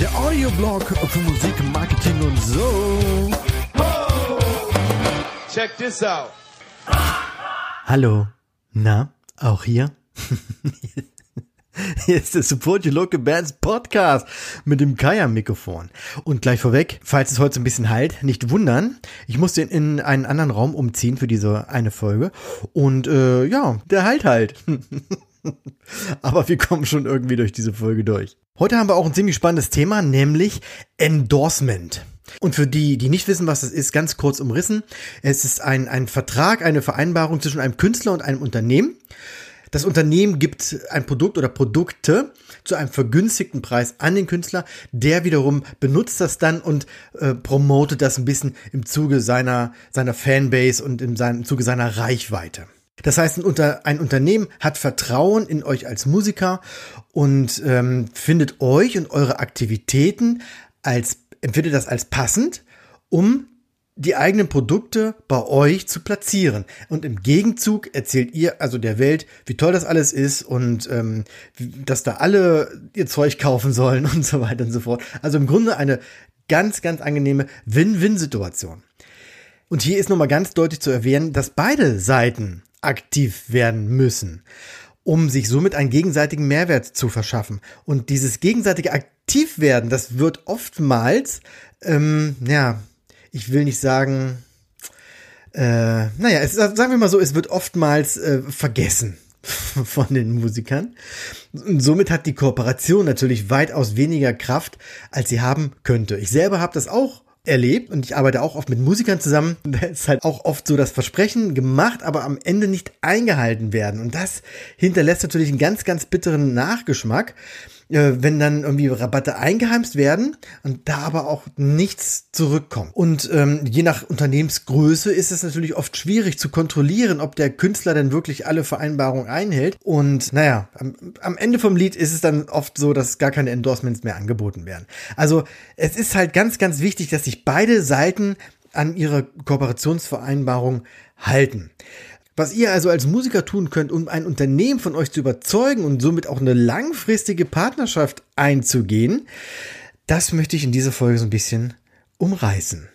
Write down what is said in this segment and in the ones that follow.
Der Audioblog für Musik, Marketing und so. Check this out. Hallo. Na, auch hier? Hier ist der Support Your Local Bands Podcast mit dem Kai am Mikrofon. Und gleich vorweg, falls es heute so ein bisschen halt, nicht wundern. Ich musste in einen anderen Raum umziehen für diese eine Folge. Und äh, ja, der halt halt. Aber wir kommen schon irgendwie durch diese Folge durch. Heute haben wir auch ein ziemlich spannendes Thema, nämlich Endorsement. Und für die, die nicht wissen, was das ist, ganz kurz umrissen. Es ist ein, ein Vertrag, eine Vereinbarung zwischen einem Künstler und einem Unternehmen. Das Unternehmen gibt ein Produkt oder Produkte zu einem vergünstigten Preis an den Künstler. Der wiederum benutzt das dann und äh, promotet das ein bisschen im Zuge seiner, seiner Fanbase und im, im Zuge seiner Reichweite. Das heißt, ein, Unter, ein Unternehmen hat Vertrauen in euch als Musiker und ähm, findet euch und eure Aktivitäten als, empfindet das als passend, um die eigenen Produkte bei euch zu platzieren. Und im Gegenzug erzählt ihr also der Welt, wie toll das alles ist und ähm, dass da alle ihr Zeug kaufen sollen und so weiter und so fort. Also im Grunde eine ganz, ganz angenehme Win-Win-Situation. Und hier ist nochmal ganz deutlich zu erwähnen, dass beide Seiten aktiv werden müssen, um sich somit einen gegenseitigen Mehrwert zu verschaffen. Und dieses gegenseitige Aktivwerden, das wird oftmals, ähm, ja, ich will nicht sagen, äh, naja, es, sagen wir mal so, es wird oftmals äh, vergessen von den Musikern. Und somit hat die Kooperation natürlich weitaus weniger Kraft, als sie haben könnte. Ich selber habe das auch erlebt und ich arbeite auch oft mit Musikern zusammen. Da ist halt auch oft so das Versprechen gemacht, aber am Ende nicht eingehalten werden. Und das hinterlässt natürlich einen ganz, ganz bitteren Nachgeschmack äh, wenn dann irgendwie Rabatte eingeheimst werden und da aber auch nichts zurückkommt. Und ähm, je nach Unternehmensgröße ist es natürlich oft schwierig zu kontrollieren, ob der Künstler denn wirklich alle Vereinbarungen einhält. Und naja, am, am Ende vom Lied ist es dann oft so, dass gar keine Endorsements mehr angeboten werden. Also es ist halt ganz, ganz wichtig, dass sich beide Seiten an ihre Kooperationsvereinbarung halten. Was ihr also als Musiker tun könnt, um ein Unternehmen von euch zu überzeugen und somit auch eine langfristige Partnerschaft einzugehen, das möchte ich in dieser Folge so ein bisschen umreißen.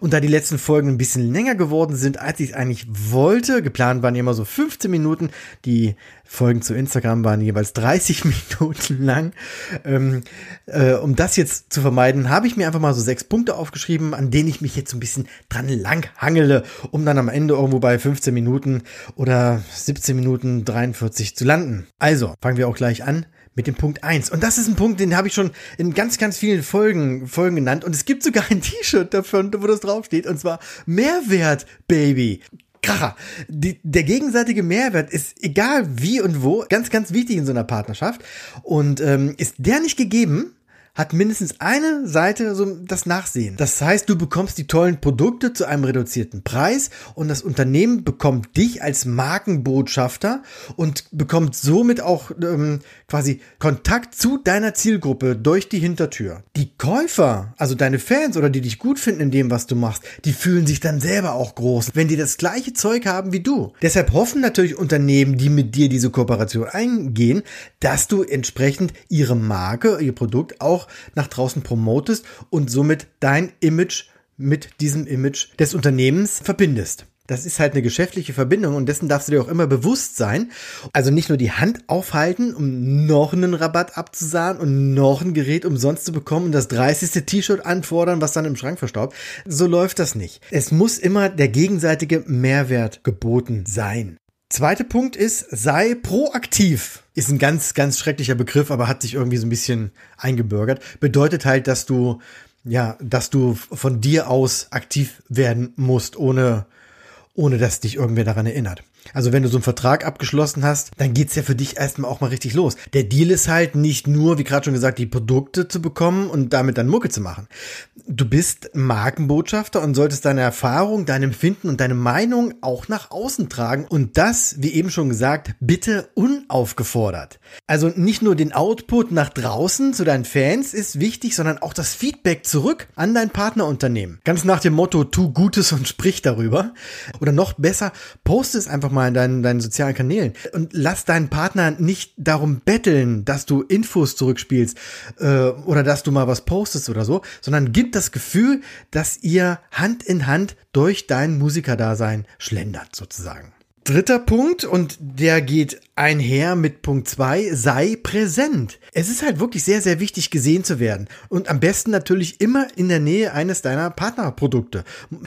Und da die letzten Folgen ein bisschen länger geworden sind, als ich es eigentlich wollte, geplant waren immer so 15 Minuten, die Folgen zu Instagram waren jeweils 30 Minuten lang. Ähm, äh, um das jetzt zu vermeiden, habe ich mir einfach mal so sechs Punkte aufgeschrieben, an denen ich mich jetzt so ein bisschen dran lang hangele, um dann am Ende irgendwo bei 15 Minuten oder 17 Minuten 43 zu landen. Also, fangen wir auch gleich an mit dem Punkt eins Und das ist ein Punkt, den habe ich schon in ganz, ganz vielen Folgen, Folgen genannt. Und es gibt sogar ein T-Shirt davon, wo das draufsteht. Und zwar Mehrwert, Baby. Kracher. Die, der gegenseitige Mehrwert ist egal wie und wo ganz, ganz wichtig in so einer Partnerschaft. Und ähm, ist der nicht gegeben, hat mindestens eine Seite so das Nachsehen. Das heißt, du bekommst die tollen Produkte zu einem reduzierten Preis und das Unternehmen bekommt dich als Markenbotschafter und bekommt somit auch ähm, quasi Kontakt zu deiner Zielgruppe durch die Hintertür. Die Käufer, also deine Fans oder die dich gut finden in dem, was du machst, die fühlen sich dann selber auch groß, wenn die das gleiche Zeug haben wie du. Deshalb hoffen natürlich Unternehmen, die mit dir diese Kooperation eingehen, dass du entsprechend ihre Marke, ihr Produkt auch nach draußen promotest und somit dein Image mit diesem Image des Unternehmens verbindest. Das ist halt eine geschäftliche Verbindung und dessen darfst du dir auch immer bewusst sein. Also nicht nur die Hand aufhalten, um noch einen Rabatt abzusahen und noch ein Gerät umsonst zu bekommen und das 30. T-Shirt anfordern, was dann im Schrank verstaubt. So läuft das nicht. Es muss immer der gegenseitige Mehrwert geboten sein. Zweiter Punkt ist, sei proaktiv. Ist ein ganz, ganz schrecklicher Begriff, aber hat sich irgendwie so ein bisschen eingebürgert. Bedeutet halt, dass du, ja, dass du von dir aus aktiv werden musst, ohne, ohne dass dich irgendwer daran erinnert. Also wenn du so einen Vertrag abgeschlossen hast, dann geht's ja für dich erstmal auch mal richtig los. Der Deal ist halt nicht nur, wie gerade schon gesagt, die Produkte zu bekommen und damit dann Mucke zu machen. Du bist Markenbotschafter und solltest deine Erfahrung, dein Empfinden und deine Meinung auch nach außen tragen und das, wie eben schon gesagt, bitte unaufgefordert. Also nicht nur den Output nach draußen zu deinen Fans ist wichtig, sondern auch das Feedback zurück an dein Partnerunternehmen. Ganz nach dem Motto, tu Gutes und sprich darüber. Oder noch besser, poste es einfach mal in deinen, deinen sozialen Kanälen und lass deinen Partner nicht darum betteln, dass du Infos zurückspielst äh, oder dass du mal was postest oder so, sondern gib das Gefühl, dass ihr Hand in Hand durch dein Musikerdasein schlendert sozusagen. Dritter Punkt, und der geht einher mit Punkt zwei: sei präsent. Es ist halt wirklich sehr, sehr wichtig, gesehen zu werden. Und am besten natürlich immer in der Nähe eines deiner Partnerprodukte.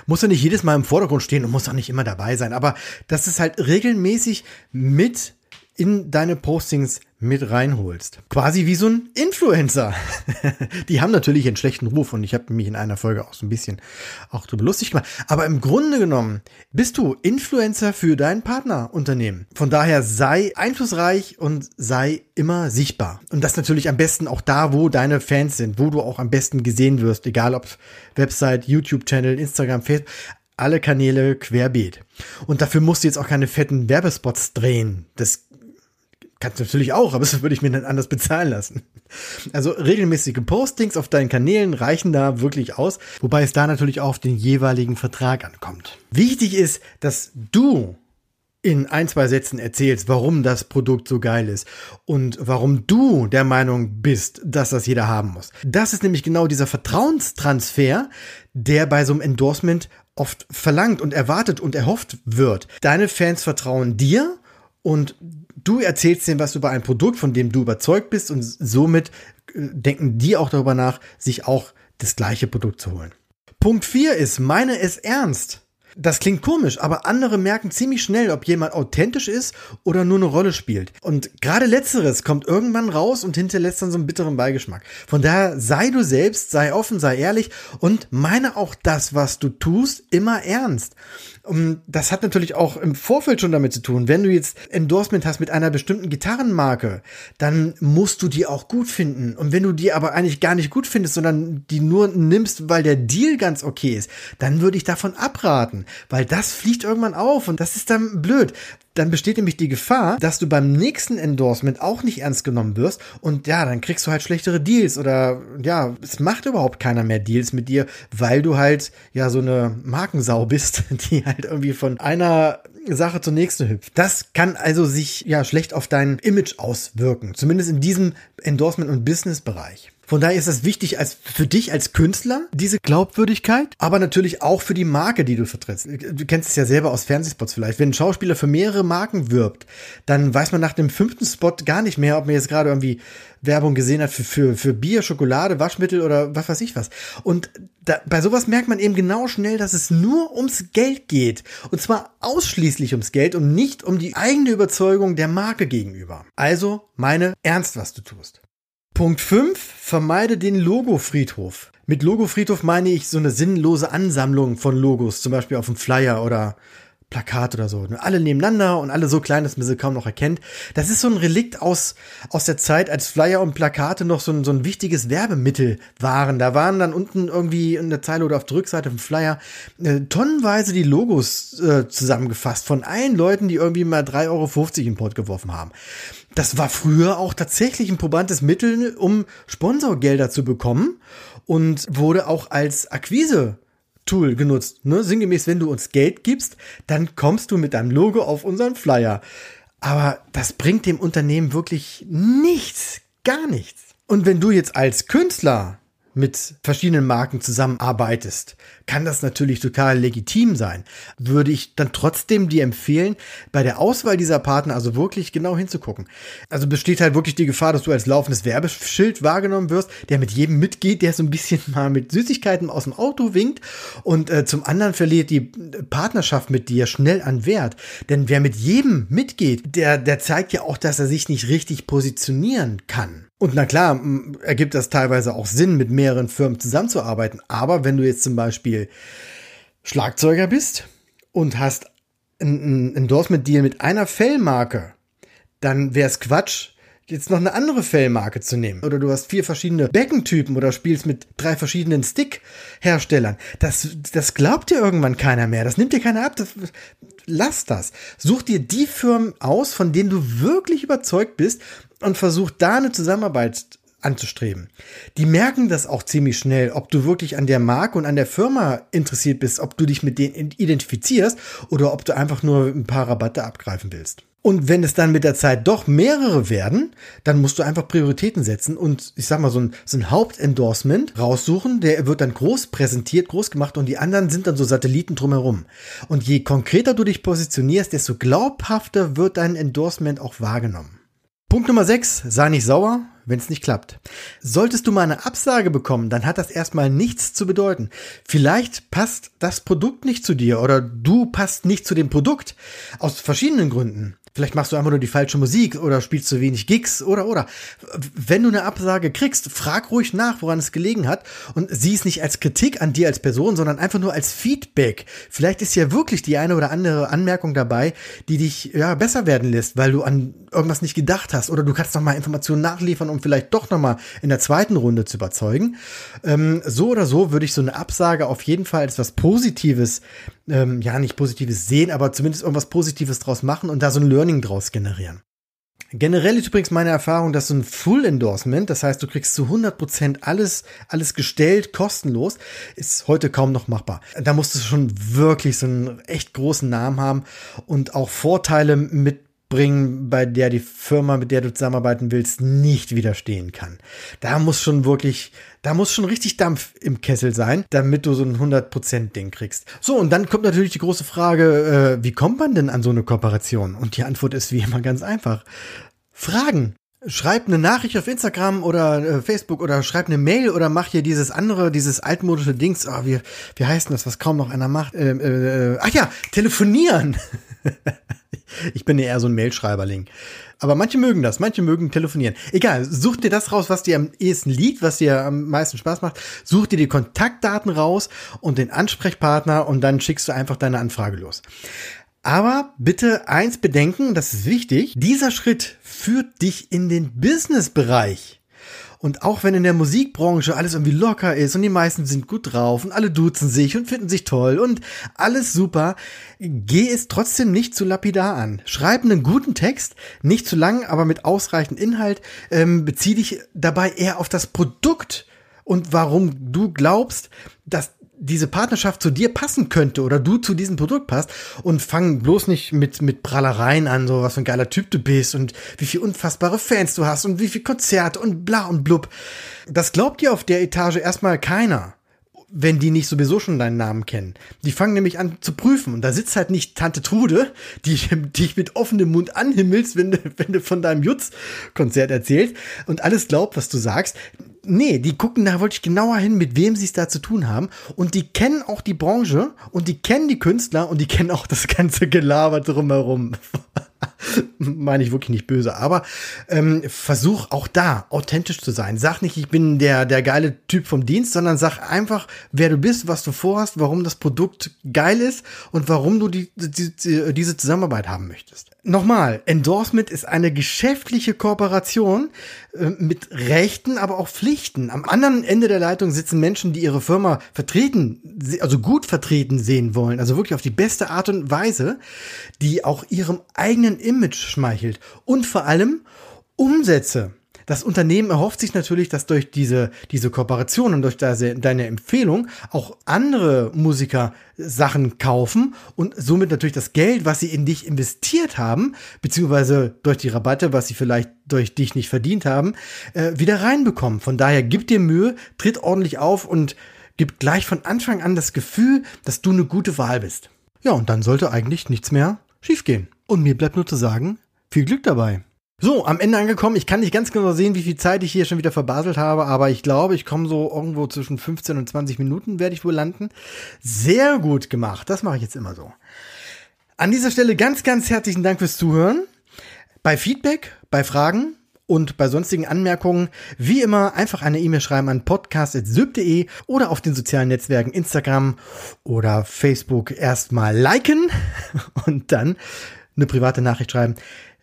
Muss ja nicht jedes Mal im Vordergrund stehen und muss auch nicht immer dabei sein, aber das ist halt regelmäßig mit in deine Postings mit reinholst. Quasi wie so ein Influencer. die haben natürlich einen schlechten Ruf und ich habe mich in einer Folge auch so ein bisschen auch drüber lustig gemacht. Aber im Grunde genommen bist du Influencer für dein Partnerunternehmen. Von daher sei einflussreich und sei immer sichtbar. Und das natürlich am besten auch da, wo deine Fans sind, wo du auch am besten gesehen wirst, egal ob Website, YouTube-Channel, Instagram, Facebook alle Kanäle querbeet. Und dafür musst du jetzt auch keine fetten Werbespots drehen. Das Kannst du natürlich auch, aber das würde ich mir dann anders bezahlen lassen. Also regelmäßige Postings auf deinen Kanälen reichen da wirklich aus, wobei es da natürlich auch auf den jeweiligen Vertrag ankommt. Wichtig ist, dass du in ein, zwei Sätzen erzählst, warum das Produkt so geil ist und warum du der Meinung bist, dass das jeder haben muss. Das ist nämlich genau dieser Vertrauenstransfer, der bei so einem Endorsement oft verlangt und erwartet und erhofft wird. Deine Fans vertrauen dir und du erzählst denen was über ein Produkt, von dem du überzeugt bist und somit äh, denken die auch darüber nach, sich auch das gleiche Produkt zu holen. Punkt 4 ist, meine es ernst. Das klingt komisch, aber andere merken ziemlich schnell, ob jemand authentisch ist oder nur eine Rolle spielt. Und gerade letzteres kommt irgendwann raus und hinterlässt dann so einen bitteren Beigeschmack. Von daher sei du selbst, sei offen, sei ehrlich und meine auch das, was du tust, immer ernst. Und das hat natürlich auch im Vorfeld schon damit zu tun. Wenn du jetzt Endorsement hast mit einer bestimmten Gitarrenmarke, dann musst du die auch gut finden. Und wenn du die aber eigentlich gar nicht gut findest, sondern die nur nimmst, weil der Deal ganz okay ist, dann würde ich davon abraten, weil das fliegt irgendwann auf und das ist dann blöd dann besteht nämlich die Gefahr, dass du beim nächsten Endorsement auch nicht ernst genommen wirst und ja, dann kriegst du halt schlechtere Deals oder ja, es macht überhaupt keiner mehr Deals mit dir, weil du halt ja so eine Markensau bist, die halt irgendwie von einer Sache zur nächsten hüpft. Das kann also sich ja schlecht auf dein Image auswirken, zumindest in diesem Endorsement- und Business-Bereich. Von daher ist es wichtig als für dich als Künstler diese Glaubwürdigkeit, aber natürlich auch für die Marke, die du vertrittst. Du kennst es ja selber aus Fernsehspots vielleicht. Wenn ein Schauspieler für mehrere Marken wirbt, dann weiß man nach dem fünften Spot gar nicht mehr, ob man jetzt gerade irgendwie Werbung gesehen hat für, für, für Bier, Schokolade, Waschmittel oder was weiß ich was. Und da, bei sowas merkt man eben genau schnell, dass es nur ums Geld geht. Und zwar ausschließlich ums Geld und nicht um die eigene Überzeugung der Marke gegenüber. Also meine ernst, was du tust. Punkt 5. Vermeide den Logofriedhof. Mit Logofriedhof meine ich so eine sinnlose Ansammlung von Logos, zum Beispiel auf dem Flyer oder Plakat oder so. Alle nebeneinander und alle so klein, dass man sie kaum noch erkennt. Das ist so ein Relikt aus, aus der Zeit, als Flyer und Plakate noch so ein, so ein wichtiges Werbemittel waren. Da waren dann unten irgendwie in der Zeile oder auf der Rückseite vom Flyer äh, tonnenweise die Logos äh, zusammengefasst von allen Leuten, die irgendwie mal 3,50 Euro in Port geworfen haben. Das war früher auch tatsächlich ein probantes Mittel, um Sponsorgelder zu bekommen und wurde auch als Akquise Tool genutzt. Ne? Sinngemäß, wenn du uns Geld gibst, dann kommst du mit deinem Logo auf unseren Flyer. Aber das bringt dem Unternehmen wirklich nichts, gar nichts. Und wenn du jetzt als Künstler mit verschiedenen Marken zusammenarbeitest, kann das natürlich total legitim sein. Würde ich dann trotzdem dir empfehlen, bei der Auswahl dieser Partner also wirklich genau hinzugucken. Also besteht halt wirklich die Gefahr, dass du als laufendes Werbeschild wahrgenommen wirst, der mit jedem mitgeht, der so ein bisschen mal mit Süßigkeiten aus dem Auto winkt und äh, zum anderen verliert die Partnerschaft mit dir schnell an Wert. Denn wer mit jedem mitgeht, der, der zeigt ja auch, dass er sich nicht richtig positionieren kann. Und na klar, ergibt das teilweise auch Sinn, mit mehreren Firmen zusammenzuarbeiten. Aber wenn du jetzt zum Beispiel Schlagzeuger bist und hast ein, Endorsement-Deal mit einer Fellmarke, dann wäre es Quatsch, jetzt noch eine andere Fellmarke zu nehmen. Oder du hast vier verschiedene Beckentypen oder spielst mit drei verschiedenen Stick-Herstellern. Das, das glaubt dir irgendwann keiner mehr. Das nimmt dir keiner ab. Das, lass das. Such dir die Firmen aus, von denen du wirklich überzeugt bist und versuch da eine Zusammenarbeit anzustreben. Die merken das auch ziemlich schnell, ob du wirklich an der Marke und an der Firma interessiert bist, ob du dich mit denen identifizierst oder ob du einfach nur ein paar Rabatte abgreifen willst. Und wenn es dann mit der Zeit doch mehrere werden, dann musst du einfach Prioritäten setzen und ich sag mal so ein, so ein Hauptendorsement raussuchen, der wird dann groß präsentiert, groß gemacht und die anderen sind dann so Satelliten drumherum. Und je konkreter du dich positionierst, desto glaubhafter wird dein Endorsement auch wahrgenommen. Punkt Nummer 6, sei nicht sauer, wenn es nicht klappt. Solltest du mal eine Absage bekommen, dann hat das erstmal nichts zu bedeuten. Vielleicht passt das Produkt nicht zu dir oder du passt nicht zu dem Produkt aus verschiedenen Gründen. Vielleicht machst du einfach nur die falsche Musik oder spielst zu wenig Gigs oder oder. Wenn du eine Absage kriegst, frag ruhig nach, woran es gelegen hat und sieh es nicht als Kritik an dir als Person, sondern einfach nur als Feedback. Vielleicht ist ja wirklich die eine oder andere Anmerkung dabei, die dich ja besser werden lässt, weil du an irgendwas nicht gedacht hast oder du kannst noch mal Informationen nachliefern, um vielleicht doch noch mal in der zweiten Runde zu überzeugen. Ähm, so oder so würde ich so eine Absage auf jeden Fall als was Positives, ähm, ja nicht Positives sehen, aber zumindest irgendwas Positives draus machen und da so ein Learning draus generieren. Generell ist übrigens meine Erfahrung, dass so ein Full Endorsement, das heißt, du kriegst zu 100% alles, alles gestellt, kostenlos, ist heute kaum noch machbar. Da musst du schon wirklich so einen echt großen Namen haben und auch Vorteile mit bringen, bei der die Firma, mit der du zusammenarbeiten willst, nicht widerstehen kann. Da muss schon wirklich, da muss schon richtig Dampf im Kessel sein, damit du so ein 100% Ding kriegst. So, und dann kommt natürlich die große Frage, äh, wie kommt man denn an so eine Kooperation? Und die Antwort ist wie immer ganz einfach. Fragen. Schreib eine Nachricht auf Instagram oder äh, Facebook oder schreib eine Mail oder mach hier dieses andere, dieses altmodische Dings. Oh, wie, wie heißt denn das, was kaum noch einer macht? Äh, äh, ach ja, telefonieren. ich bin ja eher so ein Mailschreiberling. Aber manche mögen das, manche mögen telefonieren. Egal, such dir das raus, was dir am ehesten liegt, was dir am meisten Spaß macht. Such dir die Kontaktdaten raus und den Ansprechpartner und dann schickst du einfach deine Anfrage los. Aber bitte eins bedenken, das ist wichtig, dieser Schritt führt dich in den Business-Bereich. Und auch wenn in der Musikbranche alles irgendwie locker ist und die meisten sind gut drauf und alle duzen sich und finden sich toll und alles super, geh es trotzdem nicht zu lapidar an. Schreib einen guten Text, nicht zu lang, aber mit ausreichend Inhalt. Ähm, bezieh dich dabei eher auf das Produkt und warum du glaubst, dass diese Partnerschaft zu dir passen könnte oder du zu diesem Produkt passt und fang bloß nicht mit, mit Prallereien an, so was für ein geiler Typ du bist und wie viel unfassbare Fans du hast und wie viel Konzerte und bla und blub. Das glaubt dir auf der Etage erstmal keiner wenn die nicht sowieso schon deinen Namen kennen. Die fangen nämlich an zu prüfen. Und da sitzt halt nicht Tante Trude, die dich mit offenem Mund anhimmelst, wenn du, wenn du von deinem Jutz-Konzert erzählst und alles glaubt, was du sagst. Nee, die gucken da wollte ich genauer hin, mit wem sie es da zu tun haben. Und die kennen auch die Branche und die kennen die Künstler und die kennen auch das ganze Gelaber drumherum. meine ich wirklich nicht böse, aber ähm, versuch auch da authentisch zu sein. Sag nicht, ich bin der, der geile Typ vom Dienst, sondern sag einfach, wer du bist, was du vorhast, warum das Produkt geil ist und warum du die, die, diese Zusammenarbeit haben möchtest. Nochmal, Endorsement ist eine geschäftliche Kooperation äh, mit Rechten, aber auch Pflichten. Am anderen Ende der Leitung sitzen Menschen, die ihre Firma vertreten, also gut vertreten sehen wollen, also wirklich auf die beste Art und Weise, die auch ihrem eigenen Image schmeichelt und vor allem Umsätze das Unternehmen erhofft sich natürlich, dass durch diese, diese Kooperation und durch deine Empfehlung auch andere Musiker Sachen kaufen und somit natürlich das Geld, was sie in dich investiert haben, beziehungsweise durch die Rabatte, was sie vielleicht durch dich nicht verdient haben, äh, wieder reinbekommen. Von daher gib dir Mühe, tritt ordentlich auf und gib gleich von Anfang an das Gefühl, dass du eine gute Wahl bist. Ja, und dann sollte eigentlich nichts mehr schiefgehen. Und mir bleibt nur zu sagen, viel Glück dabei. So, am Ende angekommen. Ich kann nicht ganz genau sehen, wie viel Zeit ich hier schon wieder verbaselt habe, aber ich glaube, ich komme so irgendwo zwischen 15 und 20 Minuten, werde ich wohl landen. Sehr gut gemacht. Das mache ich jetzt immer so. An dieser Stelle ganz, ganz herzlichen Dank fürs Zuhören. Bei Feedback, bei Fragen und bei sonstigen Anmerkungen, wie immer, einfach eine E-Mail schreiben an podcast.syb.de oder auf den sozialen Netzwerken Instagram oder Facebook erstmal liken und dann eine private Nachricht schreiben.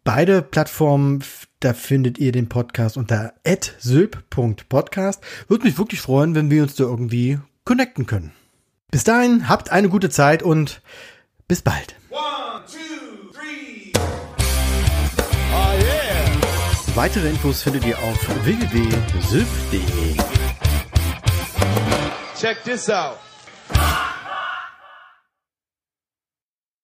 Beide Plattformen, da findet ihr den Podcast unter sylp.podcast. Würde mich wirklich freuen, wenn wir uns da irgendwie connecten können. Bis dahin, habt eine gute Zeit und bis bald. One, two, three. Oh yeah. Weitere Infos findet ihr auf www.sylph.de. Check this out.